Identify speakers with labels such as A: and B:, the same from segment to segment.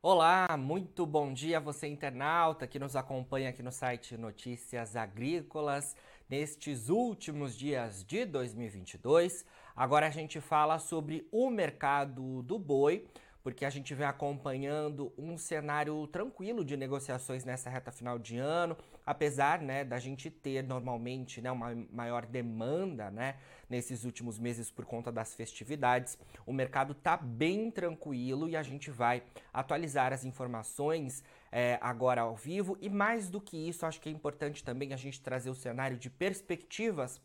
A: Olá, muito bom dia você internauta que nos acompanha aqui no site Notícias Agrícolas nestes últimos dias de 2022. Agora a gente fala sobre o mercado do boi porque a gente vem acompanhando um cenário tranquilo de negociações nessa reta final de ano, apesar né, da gente ter normalmente né, uma maior demanda né, nesses últimos meses por conta das festividades. O mercado está bem tranquilo e a gente vai atualizar as informações é, agora ao vivo. E mais do que isso, acho que é importante também a gente trazer o cenário de perspectivas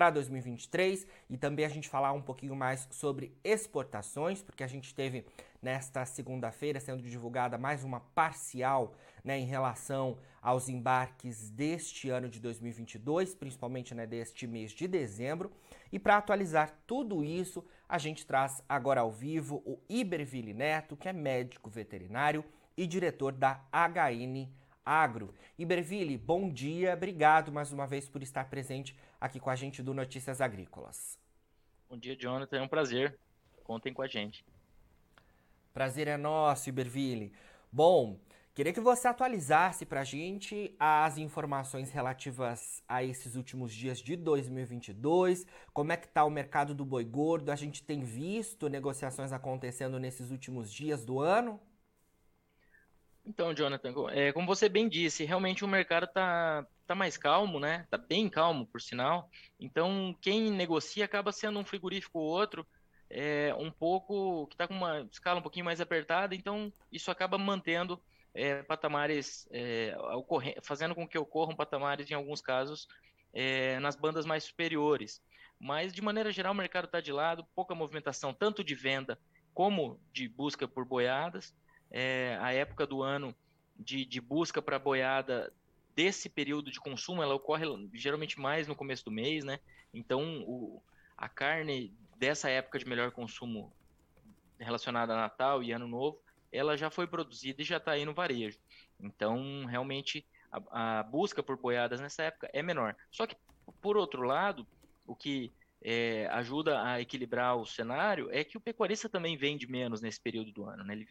A: para 2023 e também a gente falar um pouquinho mais sobre exportações, porque a gente teve nesta segunda-feira sendo divulgada mais uma parcial né, em relação aos embarques deste ano de 2022, principalmente né, deste mês de dezembro. E para atualizar tudo isso, a gente traz agora ao vivo o Iberville Neto, que é médico veterinário e diretor da HN Agro. Iberville, bom dia, obrigado mais uma vez por estar presente aqui com a gente do Notícias Agrícolas.
B: Bom dia, Jonathan, é um prazer. Contem com a gente.
A: Prazer é nosso, Iberville. Bom, queria que você atualizasse para a gente as informações relativas a esses últimos dias de 2022, como é que está o mercado do boi gordo, a gente tem visto negociações acontecendo nesses últimos dias do ano?
B: Então, Jonathan, é, como você bem disse, realmente o mercado está tá mais calmo, né? Está bem calmo, por sinal. Então, quem negocia acaba sendo um frigorífico ou outro, é, um pouco que está com uma escala um pouquinho mais apertada. Então, isso acaba mantendo é, patamares, é, fazendo com que ocorram patamares, em alguns casos, é, nas bandas mais superiores. Mas, de maneira geral, o mercado está de lado, pouca movimentação, tanto de venda como de busca por boiadas é, a época do ano de, de busca para boiada desse período de consumo, ela ocorre geralmente mais no começo do mês, né? Então, o, a carne dessa época de melhor consumo relacionada a Natal e Ano Novo, ela já foi produzida e já está aí no varejo. Então, realmente, a, a, busca por boiadas nessa época é menor. Só que, por outro lado, o que é, ajuda a equilibrar o cenário é que o pecuarista também vende menos nesse período do ano. Né? Ele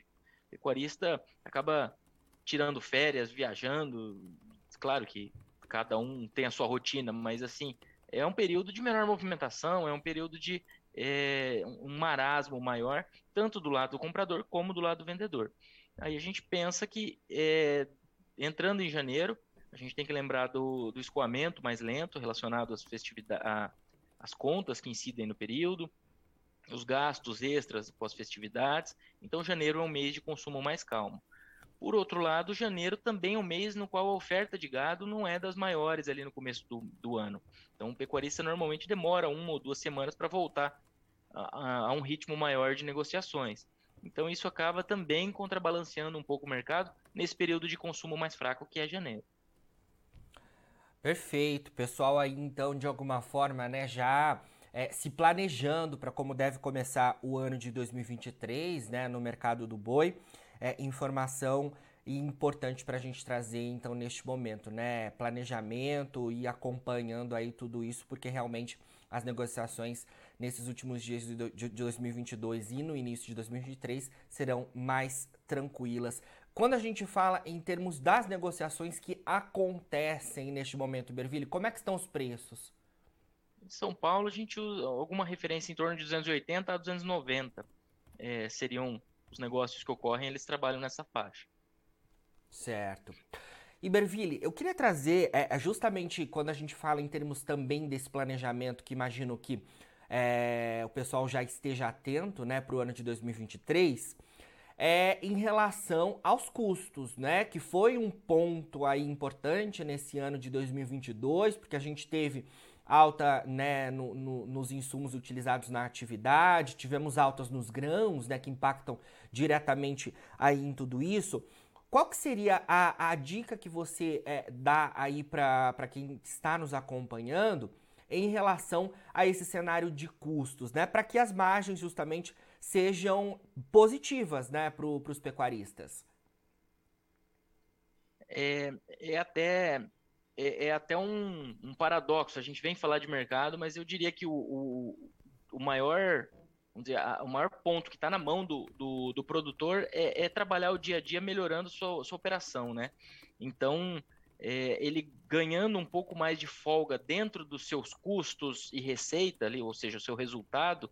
B: pecuarista acaba tirando férias, viajando. Claro que cada um tem a sua rotina, mas assim, é um período de menor movimentação, é um período de é, um marasmo maior, tanto do lado do comprador como do lado do vendedor. Aí a gente pensa que é, entrando em janeiro, a gente tem que lembrar do, do escoamento mais lento relacionado às festividades, às contas que incidem no período, os gastos extras pós-festividades. Então, janeiro é um mês de consumo mais calmo. Por outro lado, janeiro também é um mês no qual a oferta de gado não é das maiores ali no começo do, do ano. Então, o pecuarista normalmente demora uma ou duas semanas para voltar a, a, um ritmo maior de negociações. Então, isso acaba também contrabalanceando um pouco o mercado nesse período de consumo mais fraco que é janeiro.
A: Perfeito. Pessoal aí, então, de alguma forma, né, já é, se planejando para como deve começar o ano de 2023 né, no mercado do boi. É, informação importante para a gente trazer então neste momento, né? Planejamento e acompanhando aí tudo isso, porque realmente as negociações nesses últimos dias de 2022 e no início de 2023 serão mais tranquilas. Quando a gente fala em termos das negociações que acontecem neste momento, Berville, como é que estão os preços?
B: São Paulo, a gente usa alguma referência em torno de 280 a 290. É, seriam os negócios que ocorrem, eles trabalham nessa faixa.
A: Certo. Iberville, eu queria trazer, é, é, justamente quando a gente fala em termos também desse planejamento, que imagino que é, o pessoal já esteja atento né, para o ano de 2023, é em relação aos custos, né? Que foi um ponto aí importante nesse ano de 2022, porque a gente teve alta né, no, no, nos insumos utilizados na atividade, tivemos altas nos grãos, né, que impactam diretamente aí em tudo isso. Qual que seria a, a dica que você é, dá aí para quem está nos acompanhando em relação a esse cenário de custos, né? Para que as margens justamente sejam positivas né, para os pecuaristas?
B: É, é até é, é até um, um, paradoxo. A gente vem falar de mercado, mas eu diria que o, o, o maior vamos dizer, a, o maior ponto que está na mão do, do, do produtor é, é, trabalhar o dia a dia melhorando sua, sua operação, né? Então, é, ele ganhando um pouco mais de folga dentro dos seus custos e receita ali, ou seja, o seu resultado,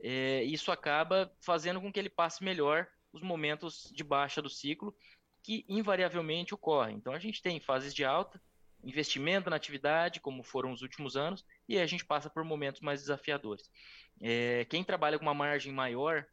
B: é, isso acaba fazendo com que ele passe melhor os momentos de baixa do ciclo, que invariavelmente ocorrem. Então, a gente tem fases de alta, investimento na atividade, como foram os últimos anos, e a gente passa por momentos mais desafiadores. É, quem trabalha com uma margem maior,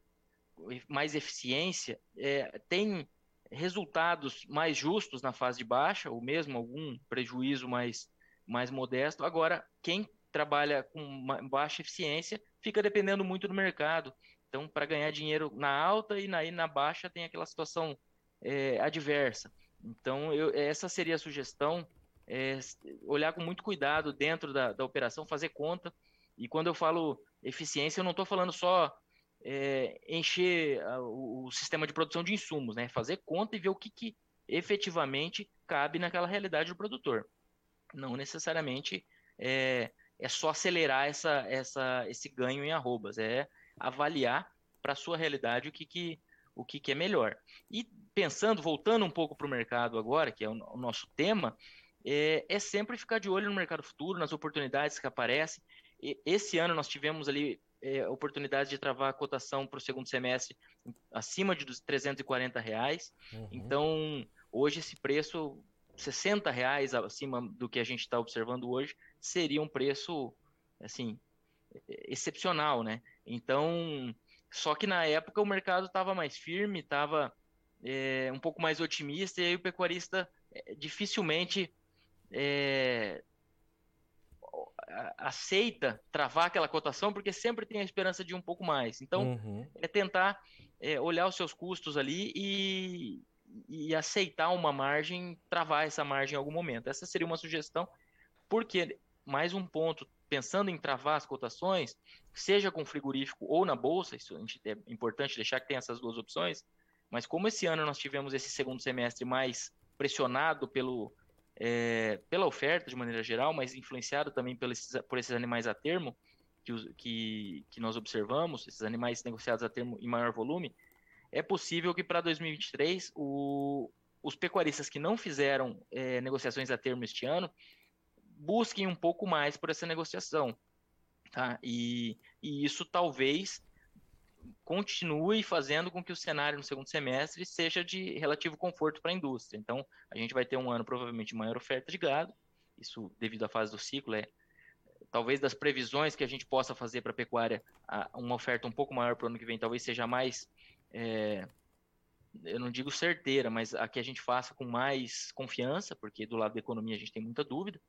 B: mais eficiência, é, tem resultados mais justos na fase de baixa, ou mesmo algum prejuízo mais, mais modesto. Agora, quem trabalha com baixa eficiência fica dependendo muito do mercado. Então, para ganhar dinheiro na alta e na, e na baixa tem aquela situação é, adversa. Então, eu, essa seria a sugestão é, olhar com muito cuidado dentro da, da operação, fazer conta. E quando eu falo eficiência, eu não estou falando só é, encher a, o, o, sistema de produção de insumos, né? fazer conta e ver o que, que efetivamente cabe naquela realidade do produtor. Não necessariamente é, é só acelerar essa, essa, esse ganho em arrobas, é avaliar para a sua realidade o que, que, o que, que é melhor. E pensando, voltando um pouco para o mercado agora, que é o, o nosso tema, é, é sempre ficar de olho no mercado futuro, nas oportunidades que aparecem. E, esse ano nós tivemos ali é, oportunidade de travar a cotação para o segundo semestre acima de 340 reais. Uhum. Então, hoje esse preço, 60 reais acima do que a gente está observando hoje, seria um preço, assim, excepcional, né? Então, só que na época o mercado estava mais firme, estava é, um pouco mais otimista, e aí o pecuarista é, dificilmente é, aceita travar aquela cotação porque sempre tem a esperança de um pouco mais. Então, uhum. é tentar é, olhar os seus custos ali e, e aceitar uma margem, travar essa margem em algum momento. Essa seria uma sugestão, porque, mais um ponto, pensando em travar as cotações, seja com frigorífico ou na bolsa, isso é importante deixar que tem essas duas opções, mas como esse ano nós tivemos esse segundo semestre mais pressionado pelo, é, pela oferta de maneira geral, mas influenciado também por esses, por esses animais a termo que, que, que nós observamos, esses animais negociados a termo em maior volume, é possível que para 2023 o, os pecuaristas que não fizeram é, negociações a termo este ano busquem um pouco mais por essa negociação. Tá? E, e isso talvez continue fazendo com que o cenário no segundo semestre seja de relativo conforto para a indústria. Então, a gente vai ter um ano provavelmente maior oferta de gado, isso devido à fase do ciclo é talvez das previsões que a gente possa fazer para a pecuária, uma oferta um pouco maior para o ano que vem talvez seja mais, é, eu não digo certeira, mas a que a gente faça com mais confiança, porque do lado da economia a gente tem muita dúvida.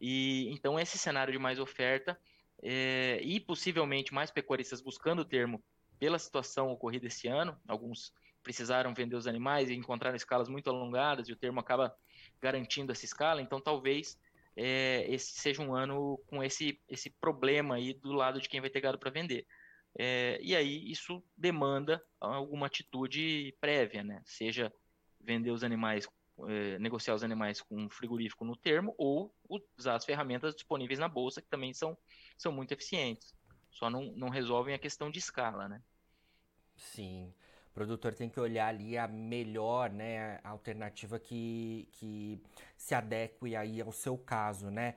B: E então esse cenário de mais oferta é, e possivelmente mais pecuaristas buscando o termo pela situação ocorrida esse ano, alguns precisaram vender os animais e encontraram escalas muito alongadas e o termo acaba garantindo essa escala, então talvez é, esse seja um ano com esse, esse problema aí do lado de quem vai ter gado para vender. É, e aí isso demanda alguma atitude prévia, né? Seja vender os animais, é, negociar os animais com frigorífico no termo ou usar as ferramentas disponíveis na bolsa que também são, são muito eficientes só não, não resolvem a questão de escala, né?
A: Sim. O produtor tem que olhar ali a melhor, né, a alternativa que, que se adeque aí ao seu caso, né?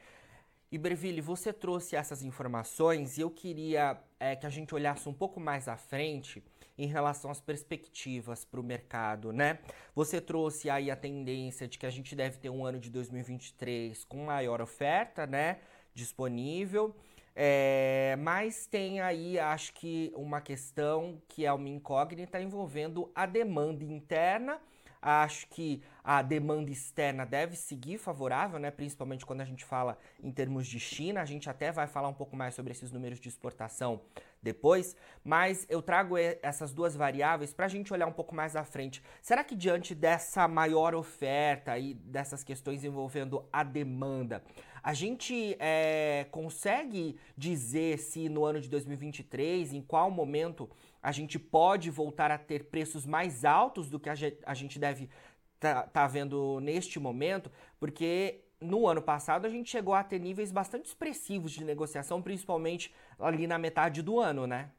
A: Iberville, você trouxe essas informações e eu queria é, que a gente olhasse um pouco mais à frente em relação às perspectivas para o mercado, né? Você trouxe aí a tendência de que a gente deve ter um ano de 2023 com maior oferta, né, disponível. É, mas tem aí, acho que, uma questão que é uma incógnita envolvendo a demanda interna. Acho que a demanda externa deve seguir favorável, né? principalmente quando a gente fala em termos de China. A gente até vai falar um pouco mais sobre esses números de exportação depois, mas eu trago essas duas variáveis para a gente olhar um pouco mais à frente. Será que diante dessa maior oferta e dessas questões envolvendo a demanda, a gente é, consegue dizer se no ano de 2023, em qual momento a gente pode voltar a ter preços mais altos do que a gente deve estar tá, tá vendo neste momento? Porque no ano passado a gente chegou a ter níveis bastante expressivos de negociação, principalmente ali na metade do ano, né?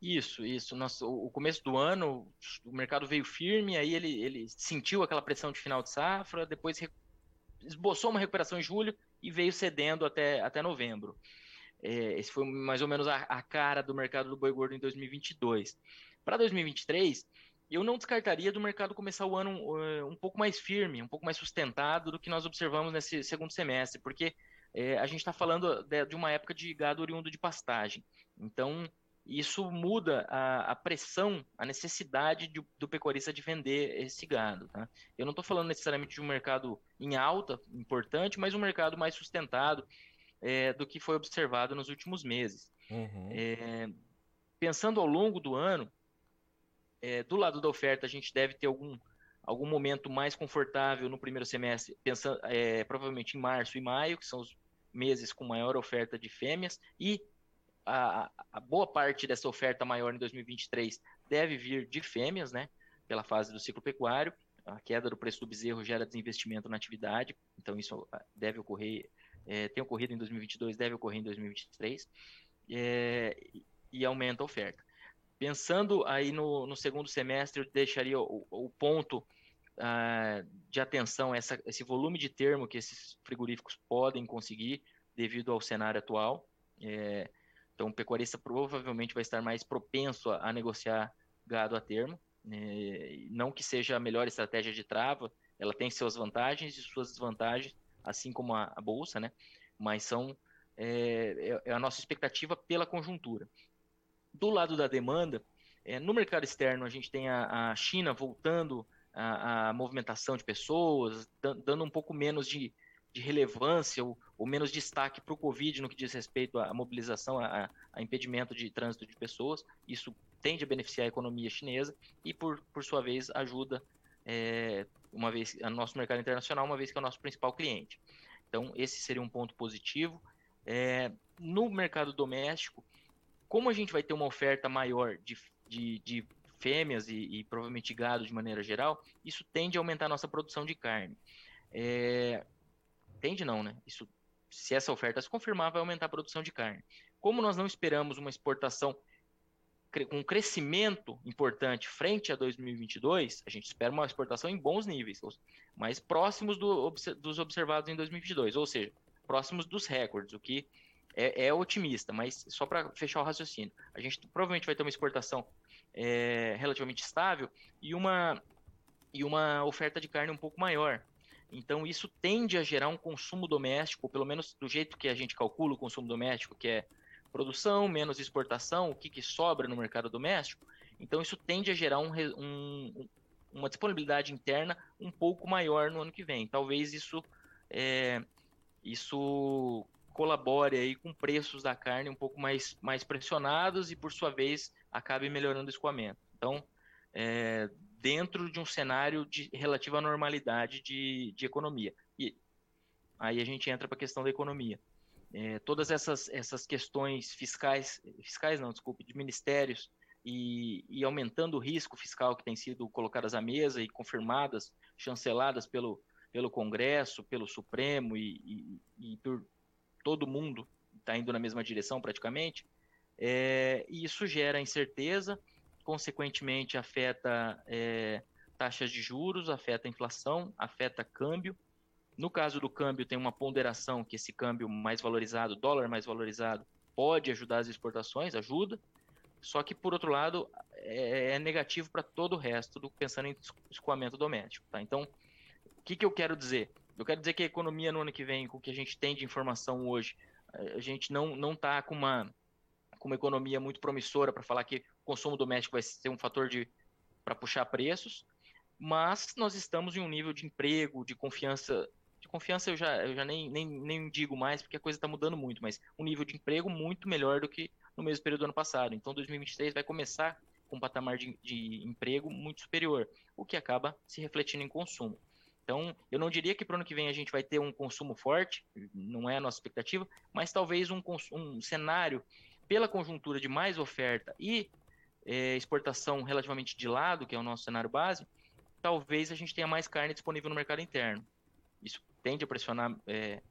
B: Isso, isso. Nosso, o começo do ano, o mercado veio firme, aí ele, ele sentiu aquela pressão de final de safra, depois esboçou uma recuperação em julho e veio cedendo até, até novembro. É, esse foi mais ou menos a, a, cara do mercado do boi gordo em 2022. Para 2023, eu não descartaria do mercado começar o ano uh, um pouco mais firme, um pouco mais sustentado do que nós observamos nesse segundo semestre, porque é, a gente está falando de, de, uma época de gado oriundo de pastagem. Então, isso muda a, a pressão, a necessidade de, do pecuarista de vender esse gado. Tá? Eu não estou falando necessariamente de um mercado em alta, importante, mas um mercado mais sustentado é, do que foi observado nos últimos meses. Uhum. É, pensando ao longo do ano, é, do lado da oferta, a gente deve ter algum, algum momento mais confortável no primeiro semestre, pensando, é, provavelmente em março e maio, que são os meses com maior oferta de fêmeas, e a, a, boa parte dessa oferta maior em 2023 deve vir de fêmeas, né? Pela fase do ciclo pecuário. A queda do preço do bezerro gera desinvestimento na atividade, então isso ah, deve ocorrer, é, tem ocorrido em 2022, deve ocorrer em 2023, é, e aumenta a oferta. Pensando aí no, no segundo semestre, eu deixaria o, o ponto uh, de atenção, essa, esse volume de termo que esses frigoríficos podem conseguir devido ao cenário atual. É, então, o pecuarista provavelmente vai estar mais propenso a, a negociar gado a termo. É, não que seja a melhor estratégia de trava, ela tem suas vantagens e suas desvantagens, assim como a, a bolsa, né? Mas são é, é, é, a nossa expectativa pela conjuntura. Do lado da demanda, é, no mercado externo a gente tem a, a China voltando a, a, movimentação de pessoas, dando um pouco menos de, de relevância ou, ou menos destaque para o Covid no que diz respeito à mobilização, a, a, impedimento de trânsito de pessoas. Isso tende a beneficiar a economia chinesa e, por, por sua vez, ajuda é, uma vez a nosso mercado internacional, uma vez que é o nosso principal cliente. Então, esse seria um ponto positivo. É, no mercado doméstico, como a gente vai ter uma oferta maior de, de, de fêmeas e, e, provavelmente gado de maneira geral, isso tende a aumentar a nossa produção de carne. É, Tende não, né? Isso, se essa oferta se confirmar, vai aumentar a produção de carne. Como nós não esperamos uma exportação com um crescimento importante frente a 2022, a gente espera uma exportação em bons níveis, mais próximos do, dos observados em 2022, ou seja, próximos dos recordes, o que é, é otimista, mas só para fechar o raciocínio, a gente provavelmente vai ter uma exportação é, relativamente estável e uma, e uma oferta de carne um pouco maior. Então, isso tende a gerar um consumo doméstico, pelo menos do jeito que a gente calcula o consumo doméstico, que é produção menos exportação, o que, que sobra no mercado doméstico. Então, isso tende a gerar um, um, uma disponibilidade interna um pouco maior no ano que vem. Talvez isso, é, isso colabore aí com preços da carne um pouco mais, mais pressionados e, por sua vez, acabe melhorando o escoamento. Então, é, dentro de um cenário de relativa normalidade de, de economia. E aí a gente entra para a questão da economia. É, todas essas, essas questões fiscais, fiscais não, desculpe, de ministérios e, e, aumentando o risco fiscal que tem sido colocadas à mesa e confirmadas, chanceladas pelo, pelo Congresso, pelo Supremo e, e, e por todo mundo está indo na mesma direção praticamente, é, isso gera incerteza, consequentemente afeta é, taxas de juros, afeta inflação, afeta câmbio. No caso do câmbio, tem uma ponderação que esse câmbio mais valorizado, dólar mais valorizado, pode ajudar as exportações, ajuda. Só que, por outro lado, é, é negativo para todo o resto, do, pensando em escoamento doméstico. Tá? Então, o que, que eu quero dizer? Eu quero dizer que a economia no ano que vem, com o que a gente tem de informação hoje, a gente não está com uma, com uma economia muito promissora para falar que consumo doméstico vai ser um fator de para puxar preços, mas nós estamos em um nível de emprego, de confiança, de confiança eu já, eu já nem, nem, nem digo mais porque a coisa está mudando muito, mas um nível de emprego muito melhor do que no mesmo período do ano passado. Então 2023 vai começar com um patamar de, de emprego muito superior, o que acaba se refletindo em consumo. Então, eu não diria que para o ano que vem a gente vai ter um consumo forte, não é a nossa expectativa, mas talvez um, um cenário pela conjuntura de mais oferta e é, exportação relativamente de lado, que é o nosso cenário base, talvez a gente tenha mais carne disponível no mercado interno. Isso tende a pressionar é,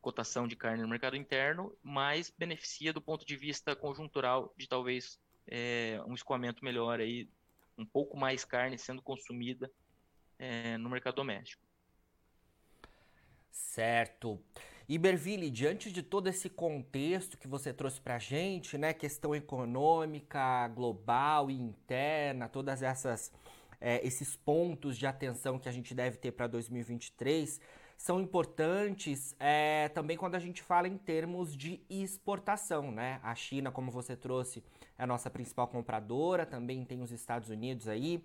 B: cotação de carne no mercado interno, mas beneficia do ponto de vista conjuntural de talvez é, um escoamento melhor aí, um pouco mais carne sendo consumida é, no mercado doméstico.
A: Certo. Iberville, diante de todo esse contexto que você trouxe para a gente, né, questão econômica, global e interna, todas essas é, esses pontos de atenção que a gente deve ter para 2023 são importantes é, também quando a gente fala em termos de exportação, né? A China, como você trouxe, é a nossa principal compradora, também tem os Estados Unidos aí.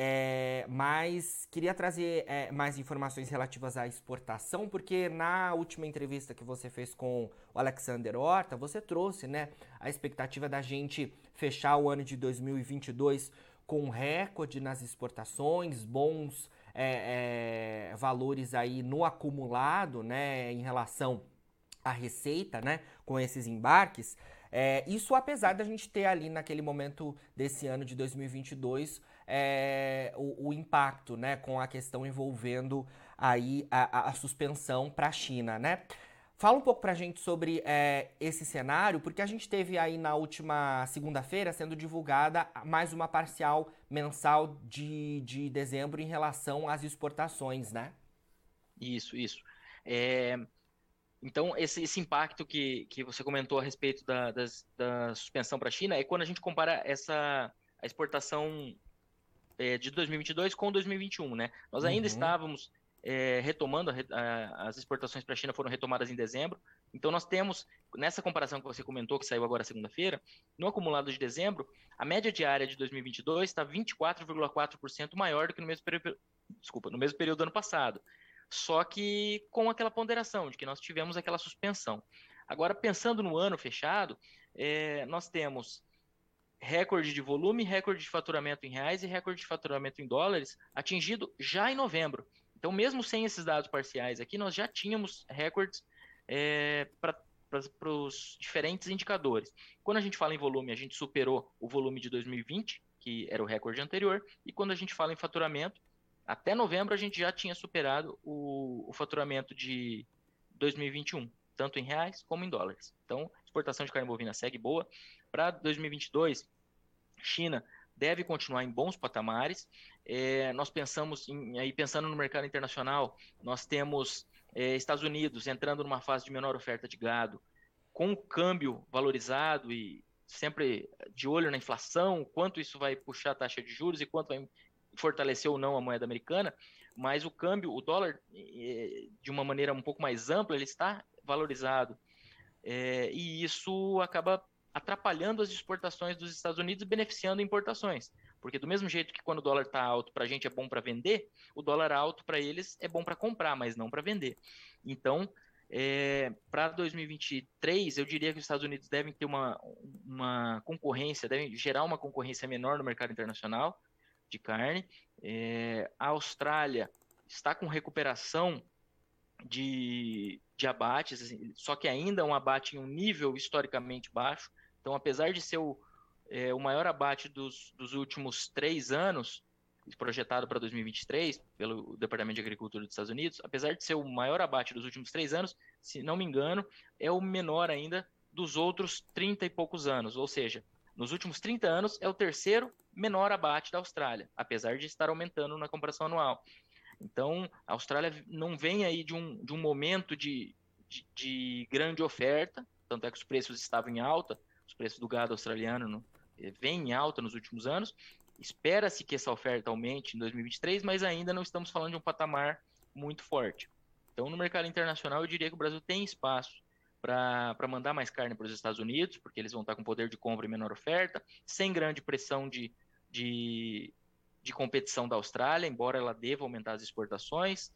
A: É, mas queria trazer é, mais informações relativas à exportação, porque na última entrevista que você fez com o Alexander Horta, você trouxe né, a expectativa da gente fechar o ano de 2022 com recorde nas exportações, bons é, é, valores aí no acumulado, né, em relação à receita, né, com esses embarques. É, isso apesar da gente ter ali naquele momento desse ano de 2022 é, o, o, impacto, né, com a questão envolvendo aí a, a suspensão para a China, né? Fala um pouco para a gente sobre é, esse cenário, porque a gente teve aí na última segunda-feira sendo divulgada mais uma parcial mensal de, de dezembro em relação às exportações, né?
B: Isso, isso. É, então, esse, esse, impacto que, que você comentou a respeito da, das, da suspensão para a China é quando a gente compara essa a exportação é, de 2022 com 2021, né? Nós ainda uhum. estávamos é, retomando, a, a, as exportações para a China foram retomadas em dezembro, então nós temos, nessa comparação que você comentou, que saiu agora segunda-feira, no acumulado de dezembro, a média diária de 2022 está 24,4% maior do que no mesmo, período, desculpa, no mesmo período do ano passado, só que com aquela ponderação de que nós tivemos aquela suspensão. Agora, pensando no ano fechado, é, nós temos recorde de volume, recorde de faturamento em reais e recorde de faturamento em dólares atingido já em novembro. Então, mesmo sem esses dados parciais aqui, nós já tínhamos recordes é, para os diferentes indicadores. Quando a gente fala em volume, a gente superou o volume de 2020, que era o recorde anterior, e quando a gente fala em faturamento, até novembro a gente já tinha superado o, o faturamento de 2021, tanto em reais como em dólares. Então, exportação de carne bovina segue boa. Para 2022, China deve continuar em bons patamares. É, nós pensamos em, aí pensando no mercado internacional, nós temos é, Estados Unidos entrando numa fase de menor oferta de gado, com o câmbio valorizado e sempre de olho na inflação, quanto isso vai puxar a taxa de juros e quanto vai fortalecer ou não a moeda americana, mas o câmbio, o dólar, de uma maneira um pouco mais ampla, ele está valorizado. É, e isso acaba atrapalhando as exportações dos Estados Unidos e beneficiando importações. Porque do mesmo jeito que quando o dólar está alto para a gente é bom para vender, o dólar alto para eles é bom para comprar, mas não para vender. Então, é, para 2023, eu diria que os Estados Unidos devem ter uma, uma concorrência, devem gerar uma concorrência menor no mercado internacional de carne. É, a Austrália está com recuperação de, de abates, assim, só que ainda um abate em um nível historicamente baixo. Então, apesar de ser o, é, o maior abate dos, dos últimos três anos, projetado para 2023 pelo Departamento de Agricultura dos Estados Unidos, apesar de ser o maior abate dos últimos três anos, se não me engano, é o menor ainda dos outros 30 e poucos anos. Ou seja, nos últimos 30 anos é o terceiro menor abate da Austrália, apesar de estar aumentando na comparação anual. Então, a Austrália não vem aí de um, de um momento de, de, de grande oferta, tanto é que os preços estavam em alta, os preços do gado australiano no, eh, vêm em alta nos últimos anos. Espera-se que essa oferta aumente em 2023, mas ainda não estamos falando de um patamar muito forte. Então, no mercado internacional, eu diria que o Brasil tem espaço para mandar mais carne para os Estados Unidos, porque eles vão estar com poder de compra e menor oferta, sem grande pressão de, de, de competição da Austrália, embora ela deva aumentar as exportações,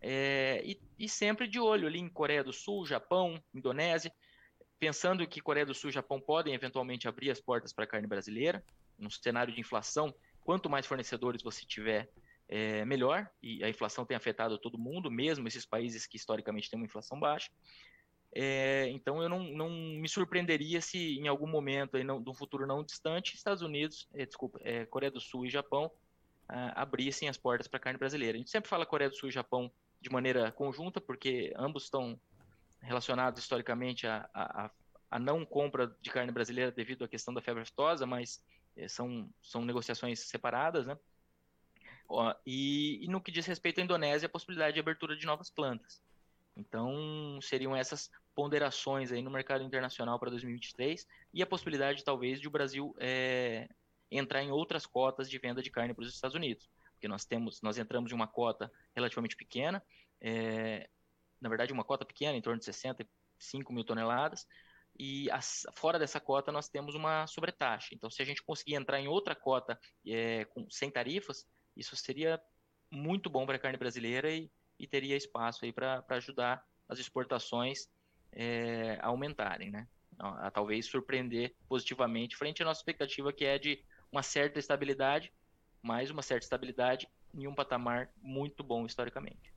B: é, e, e sempre de olho ali em Coreia do Sul, Japão, Indonésia, pensando que Coreia do Sul e Japão podem eventualmente abrir as portas para a carne brasileira, num cenário de inflação, quanto mais fornecedores você tiver, é, melhor, e a inflação tem afetado todo mundo, mesmo esses países que historicamente têm uma inflação baixa. É, então eu não, não, me surpreenderia se em algum momento, aí não, um futuro não distante, Estados Unidos, é, desculpa, é, Coreia do Sul e Japão ah, abrissem as portas para a carne brasileira. A gente sempre fala Coreia do Sul e Japão de maneira conjunta, porque ambos estão relacionados historicamente a não compra de carne brasileira devido à questão da febre aftosa, mas é, são, são negociações separadas, né? E, e, no que diz respeito à Indonésia, a possibilidade de abertura de novas plantas. Então, seriam essas ponderações aí no mercado internacional para 2023 e a possibilidade, talvez, de o Brasil é, entrar em outras cotas de venda de carne para os Estados Unidos. Porque nós temos, nós entramos em uma cota relativamente pequena, é, na verdade, uma cota pequena, em torno de 65 mil toneladas, e as, fora dessa cota nós temos uma sobretaxa. Então, se a gente conseguir entrar em outra cota é, com, sem tarifas, isso seria muito bom para a carne brasileira e, e teria espaço aí para ajudar as exportações é, a aumentarem, né? A, a, talvez surpreender positivamente frente à nossa expectativa que é de uma certa estabilidade, mais uma certa estabilidade em um patamar muito bom historicamente.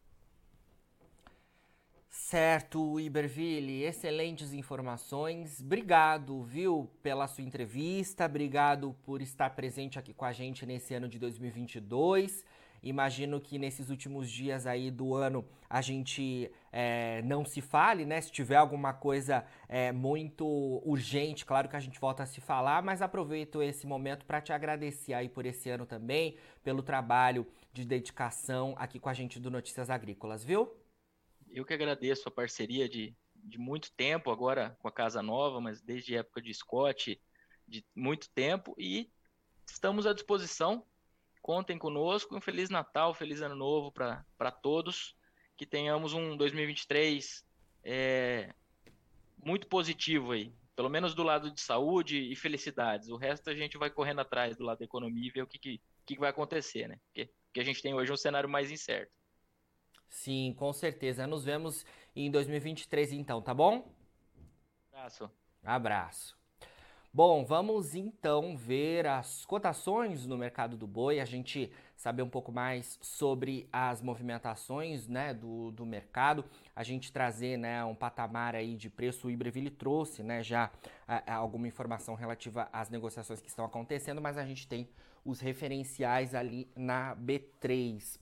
A: Certo, Iberville, excelentes informações. Obrigado, viu, pela sua entrevista. Obrigado por estar presente aqui com a gente nesse ano de 2022. Imagino que nesses últimos dias aí do ano a gente é, não se fale, né? Se tiver alguma coisa é, muito urgente, claro que a gente volta a se falar, mas aproveito esse momento para te agradecer aí por esse ano também, pelo trabalho de dedicação aqui com a gente do Notícias Agrícolas, viu?
B: Eu que agradeço a parceria de, de muito tempo, agora com a Casa Nova, mas desde a época de Scott, de muito tempo, e estamos à disposição. Contem conosco. Um Feliz Natal, Feliz Ano Novo para todos. Que tenhamos um 2023 é, muito positivo aí. Pelo menos do lado de saúde e felicidades. O resto a gente vai correndo atrás do lado da economia e ver o que, que, que vai acontecer, né? Porque, porque a gente tem hoje um cenário mais incerto.
A: Sim, com certeza. Nos vemos em 2023 então, tá bom?
B: Abraço.
A: Abraço. Bom, vamos então ver as cotações no mercado do boi, a gente saber um pouco mais sobre as movimentações né, do, do mercado, a gente trazer né, um patamar aí de preço, o Ibreville trouxe né, já a, a alguma informação relativa às negociações que estão acontecendo, mas a gente tem os referenciais ali na B3.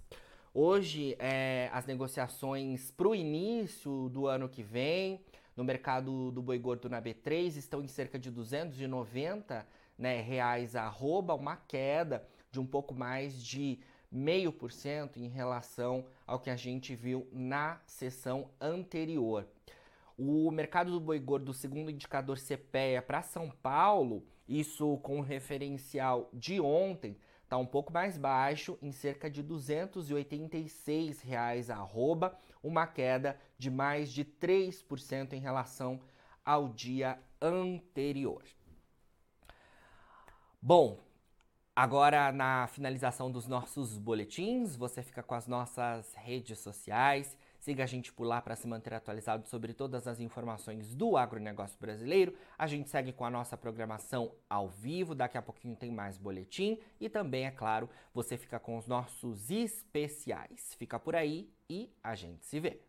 A: Hoje, é, as negociações para o início do ano que vem no mercado do boi gordo na B3 estão em cerca de 290 né, reais a arroba, uma queda de um pouco mais de meio por cento em relação ao que a gente viu na sessão anterior. O mercado do boi gordo, segundo o indicador CPEA para São Paulo, isso com o referencial de ontem, está um pouco mais baixo, em cerca de 286 reais arroba, uma queda de mais de 3% em relação ao dia anterior. Bom, agora na finalização dos nossos boletins, você fica com as nossas redes sociais Siga a gente por lá para se manter atualizado sobre todas as informações do agronegócio brasileiro. A gente segue com a nossa programação ao vivo, daqui a pouquinho tem mais boletim e também, é claro, você fica com os nossos especiais. Fica por aí e a gente se vê.